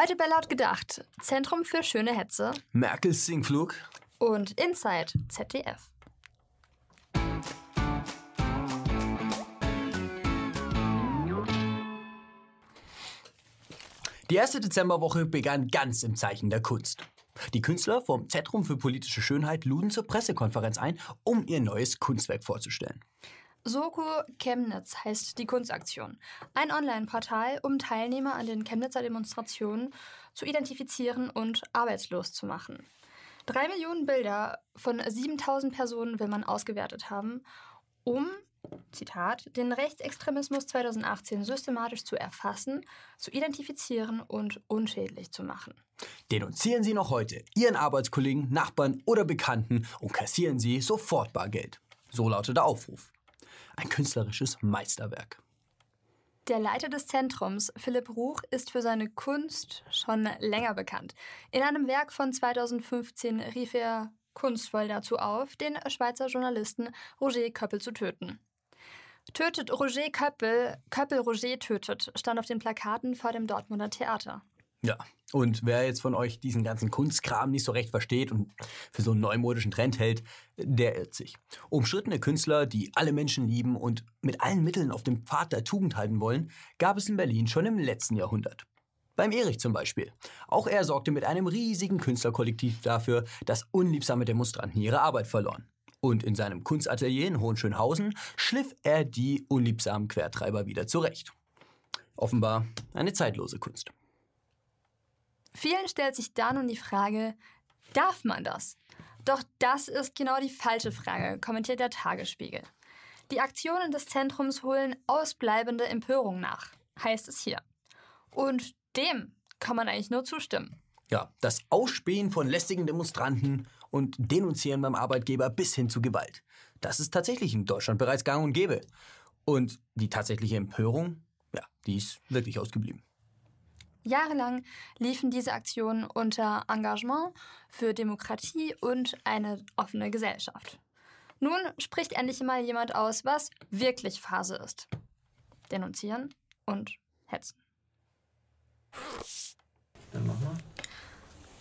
Heute bei Laut gedacht, Zentrum für schöne Hetze Merkels Singflug. und Inside ZDF. Die erste Dezemberwoche begann ganz im Zeichen der Kunst. Die Künstler vom Zentrum für politische Schönheit luden zur Pressekonferenz ein, um ihr neues Kunstwerk vorzustellen. Soko Chemnitz heißt die Kunstaktion. Ein Online-Portal, um Teilnehmer an den Chemnitzer Demonstrationen zu identifizieren und arbeitslos zu machen. Drei Millionen Bilder von 7000 Personen will man ausgewertet haben, um, Zitat, den Rechtsextremismus 2018 systematisch zu erfassen, zu identifizieren und unschädlich zu machen. Denunzieren Sie noch heute Ihren Arbeitskollegen, Nachbarn oder Bekannten und kassieren Sie sofort Bargeld. So lautet der Aufruf. Ein künstlerisches Meisterwerk. Der Leiter des Zentrums, Philipp Ruch, ist für seine Kunst schon länger bekannt. In einem Werk von 2015 rief er kunstvoll dazu auf, den Schweizer Journalisten Roger Köppel zu töten. Tötet Roger Köppel, Köppel Roger tötet, stand auf den Plakaten vor dem Dortmunder Theater. Ja, und wer jetzt von euch diesen ganzen Kunstkram nicht so recht versteht und für so einen neumodischen Trend hält, der irrt sich. Umstrittene Künstler, die alle Menschen lieben und mit allen Mitteln auf dem Pfad der Tugend halten wollen, gab es in Berlin schon im letzten Jahrhundert. Beim Erich zum Beispiel. Auch er sorgte mit einem riesigen Künstlerkollektiv dafür, dass unliebsame Demonstranten ihre Arbeit verloren. Und in seinem Kunstatelier in Hohenschönhausen schliff er die unliebsamen Quertreiber wieder zurecht. Offenbar eine zeitlose Kunst. Vielen stellt sich da nun die Frage, darf man das? Doch das ist genau die falsche Frage, kommentiert der Tagesspiegel. Die Aktionen des Zentrums holen ausbleibende Empörung nach, heißt es hier. Und dem kann man eigentlich nur zustimmen. Ja, das Ausspähen von lästigen Demonstranten und Denunzieren beim Arbeitgeber bis hin zu Gewalt. Das ist tatsächlich in Deutschland bereits gang und gäbe. Und die tatsächliche Empörung, ja, die ist wirklich ausgeblieben. Jahrelang liefen diese Aktionen unter Engagement für Demokratie und eine offene Gesellschaft. Nun spricht endlich mal jemand aus, was wirklich Phase ist. Denunzieren und hetzen. Dann mach mal.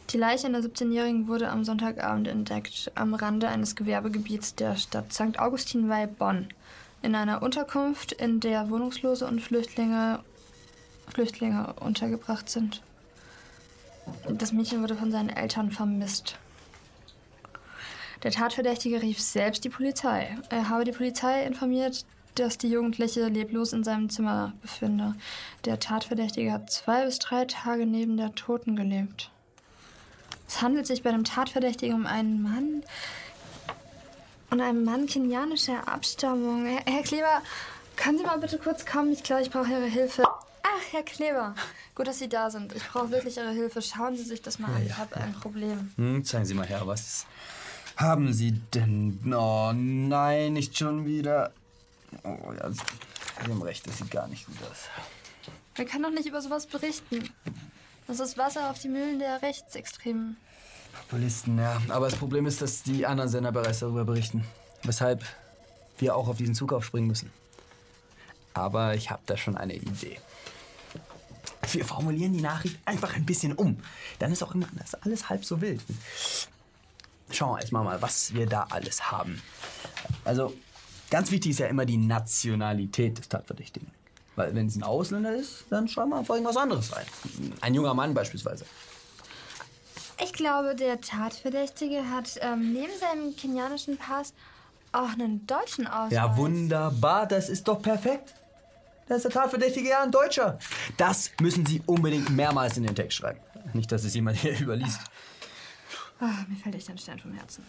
Die Leiche einer 17-Jährigen wurde am Sonntagabend entdeckt, am Rande eines Gewerbegebiets der Stadt St. Augustin bei Bonn. In einer Unterkunft, in der Wohnungslose und Flüchtlinge, Flüchtlinge untergebracht sind. Das Mädchen wurde von seinen Eltern vermisst. Der Tatverdächtige rief selbst die Polizei. Er habe die Polizei informiert, dass die Jugendliche leblos in seinem Zimmer befinde. Der Tatverdächtige hat zwei bis drei Tage neben der Toten gelebt. Es handelt sich bei dem Tatverdächtigen um einen Mann und einen Mann kenianischer Abstammung. Herr, Herr Kleber, können Sie mal bitte kurz kommen? Ich glaube, ich brauche Ihre Hilfe. Herr Kleber. Gut, dass Sie da sind. Ich brauche wirklich Ihre Hilfe. Schauen Sie sich das mal an. Ich habe ein Problem. Hm, zeigen Sie mal her, was haben Sie denn? Oh nein, nicht schon wieder. Oh ja, Sie haben recht, das sieht gar nicht gut aus. Wir können doch nicht über sowas berichten. Das ist Wasser auf die Mühlen der Rechtsextremen. Populisten, ja. Aber das Problem ist, dass die anderen Sender bereits darüber berichten. Weshalb wir auch auf diesen Zug aufspringen müssen. Aber ich habe da schon eine Idee. Wir formulieren die Nachricht einfach ein bisschen um. Dann ist auch immer das alles halb so wild. Schauen wir erstmal mal, was wir da alles haben. Also, ganz wichtig ist ja immer die Nationalität des Tatverdächtigen. Weil wenn es ein Ausländer ist, dann schreiben wir einfach irgendwas anderes rein. Ein junger Mann beispielsweise. Ich glaube, der Tatverdächtige hat ähm, neben seinem kenianischen Pass auch einen deutschen Ausweis. Ja, wunderbar, das ist doch perfekt. Da ist der Tatverdächtige ja ein Deutscher. Das müssen Sie unbedingt mehrmals in den Text schreiben. Nicht, dass es jemand hier überliest. Ah, mir fällt echt ein Stein vom Herzen.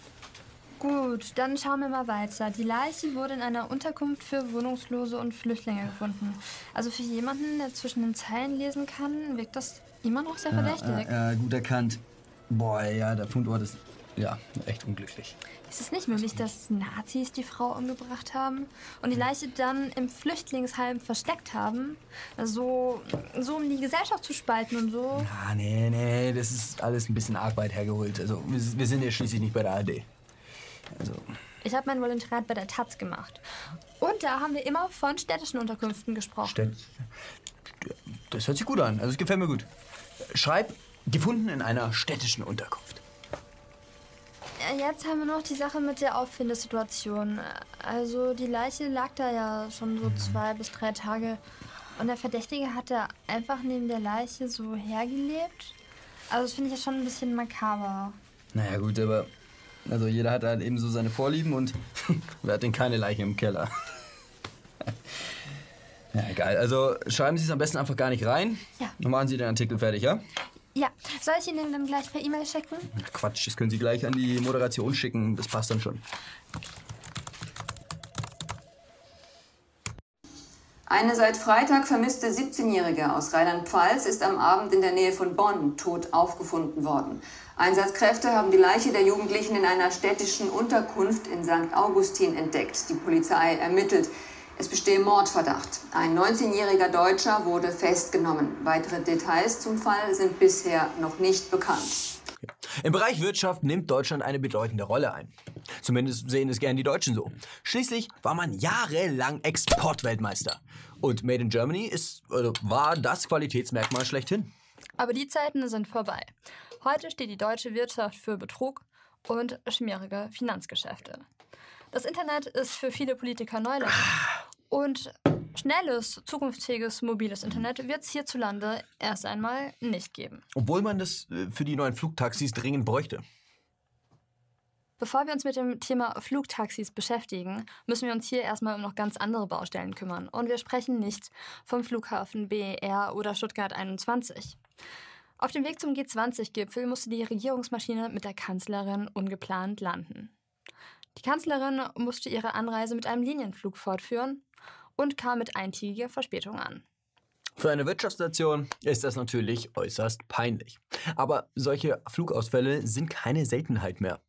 Gut, dann schauen wir mal weiter. Die Leiche wurde in einer Unterkunft für Wohnungslose und Flüchtlinge gefunden. Also für jemanden, der zwischen den Zeilen lesen kann, wirkt das immer noch sehr verdächtig. Ja, ja, gut erkannt. Boah, ja, der Fundort ist ja echt unglücklich. Ist es nicht möglich, dass Nazis die Frau umgebracht haben und die Leiche dann im Flüchtlingsheim versteckt haben? Also, so um die Gesellschaft zu spalten und so? Ah, nee, nee, das ist alles ein bisschen arg weit hergeholt. Also, wir, wir sind ja schließlich nicht bei der AD. Also, Ich habe mein Volontariat bei der Taz gemacht. Und da haben wir immer von städtischen Unterkünften gesprochen. Städt- das hört sich gut an. Also, es gefällt mir gut. Schreib, gefunden in einer städtischen Unterkunft. Jetzt haben wir noch die Sache mit der Auffindesituation. Also die Leiche lag da ja schon so zwei bis drei Tage. Und der Verdächtige hat da einfach neben der Leiche so hergelebt. Also das finde ich ja schon ein bisschen makaber. Naja gut, aber also jeder hat halt eben so seine Vorlieben und wer hat denn keine Leiche im Keller? ja, egal. Also schreiben Sie es am besten einfach gar nicht rein. Ja. Dann machen Sie den Artikel fertig, ja? Ja, soll ich Ihnen dann gleich per E-Mail schicken? Ach, Quatsch, das können Sie gleich an die Moderation schicken. Das passt dann schon. Eine seit Freitag vermisste 17-Jährige aus Rheinland-Pfalz ist am Abend in der Nähe von Bonn tot aufgefunden worden. Einsatzkräfte haben die Leiche der Jugendlichen in einer städtischen Unterkunft in St. Augustin entdeckt. Die Polizei ermittelt. Es bestehe Mordverdacht. Ein 19-jähriger Deutscher wurde festgenommen. Weitere Details zum Fall sind bisher noch nicht bekannt. Im Bereich Wirtschaft nimmt Deutschland eine bedeutende Rolle ein. Zumindest sehen es gern die Deutschen so. Schließlich war man jahrelang Exportweltmeister. Und Made in Germany ist, also war das Qualitätsmerkmal schlechthin. Aber die Zeiten sind vorbei. Heute steht die deutsche Wirtschaft für Betrug und schmierige Finanzgeschäfte. Das Internet ist für viele Politiker Neuland. Und schnelles, zukunftsfähiges, mobiles Internet wird es hierzulande erst einmal nicht geben. Obwohl man das äh, für die neuen Flugtaxis dringend bräuchte. Bevor wir uns mit dem Thema Flugtaxis beschäftigen, müssen wir uns hier erstmal um noch ganz andere Baustellen kümmern. Und wir sprechen nicht vom Flughafen BER oder Stuttgart 21. Auf dem Weg zum G20-Gipfel musste die Regierungsmaschine mit der Kanzlerin ungeplant landen. Die Kanzlerin musste ihre Anreise mit einem Linienflug fortführen und kam mit eintägiger Verspätung an. Für eine Wirtschaftsnation ist das natürlich äußerst peinlich. Aber solche Flugausfälle sind keine Seltenheit mehr.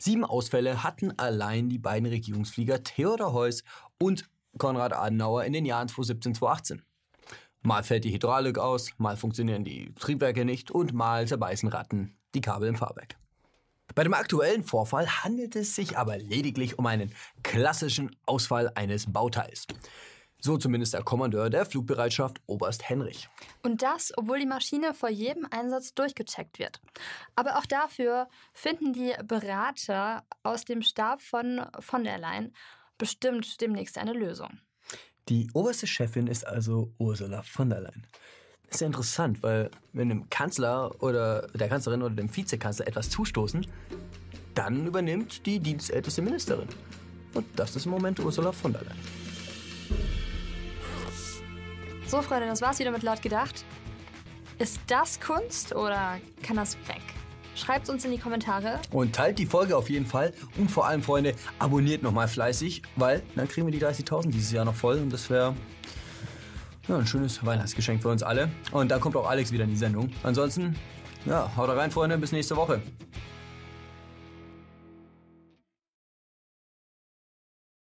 Sieben Ausfälle hatten allein die beiden Regierungsflieger Theodor Heuss und Konrad Adenauer in den Jahren 2017 2018. Mal fällt die Hydraulik aus, mal funktionieren die Triebwerke nicht und mal zerbeißen Ratten die Kabel im Fahrwerk. Bei dem aktuellen Vorfall handelt es sich aber lediglich um einen klassischen Ausfall eines Bauteils. So zumindest der Kommandeur der Flugbereitschaft Oberst Henrich. Und das, obwohl die Maschine vor jedem Einsatz durchgecheckt wird. Aber auch dafür finden die Berater aus dem Stab von von der Leyen bestimmt demnächst eine Lösung. Die oberste Chefin ist also Ursula von der Leyen. Das ist ja interessant, weil wenn dem Kanzler oder der Kanzlerin oder dem Vizekanzler etwas zustoßen, dann übernimmt die dienstälteste Ministerin. Und das ist im Moment Ursula von der Leyen. So, Freunde, das war's wieder mit Laut gedacht. Ist das Kunst oder kann das weg? Schreibt's uns in die Kommentare. Und teilt die Folge auf jeden Fall. Und vor allem, Freunde, abonniert nochmal fleißig, weil dann kriegen wir die 30.000 dieses Jahr noch voll. Und das wäre ja, ein schönes Weihnachtsgeschenk für uns alle. Und dann kommt auch Alex wieder in die Sendung. Ansonsten, ja, haut rein, Freunde. Bis nächste Woche.